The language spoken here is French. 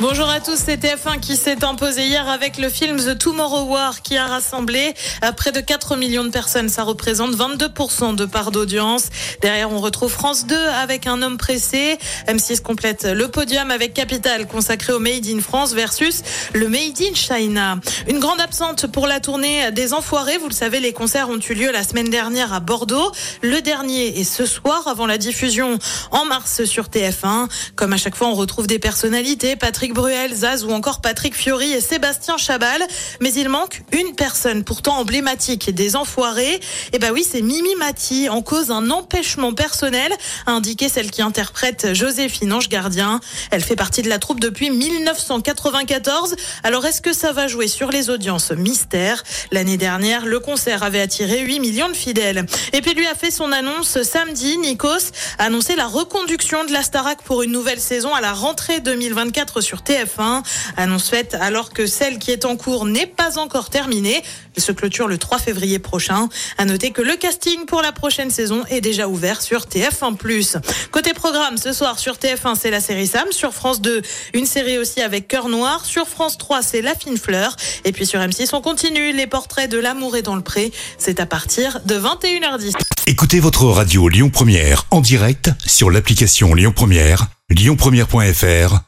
Bonjour à tous, c'est TF1 qui s'est imposé hier avec le film The Tomorrow War qui a rassemblé euh, près de 4 millions de personnes. Ça représente 22% de part d'audience. Derrière, on retrouve France 2 avec un homme pressé. M6 complète le podium avec Capital consacré au Made in France versus le Made in China. Une grande absente pour la tournée des Enfoirés. Vous le savez, les concerts ont eu lieu la semaine dernière à Bordeaux. Le dernier est ce soir avant la diffusion en mars sur TF1. Comme à chaque fois, on retrouve des personnalités. Patrick Bruel, Zaz ou encore Patrick Fiori et Sébastien Chabal. Mais il manque une personne pourtant emblématique des enfoirés. Et ben oui, c'est Mimi Mati en cause d'un empêchement personnel, a indiqué celle qui interprète Joséphine Ange Gardien. Elle fait partie de la troupe depuis 1994. Alors est-ce que ça va jouer sur les audiences Mystère. L'année dernière, le concert avait attiré 8 millions de fidèles. Et puis lui a fait son annonce samedi. Nikos a annoncé la reconduction de la Starac pour une nouvelle saison à la rentrée 2024 sur TF1. Annonce faite alors que celle qui est en cours n'est pas encore terminée. Elle se clôture le 3 février prochain. À noter que le casting pour la prochaine saison est déjà ouvert sur TF1+. Côté programme, ce soir sur TF1, c'est la série Sam. Sur France 2, une série aussi avec Cœur Noir. Sur France 3, c'est La Fine Fleur. Et puis sur M6, on continue les portraits de l'amour et dans le pré. C'est à partir de 21h10. Écoutez votre radio Lyon Première en direct sur l'application Lyon Première, lyonpremière.fr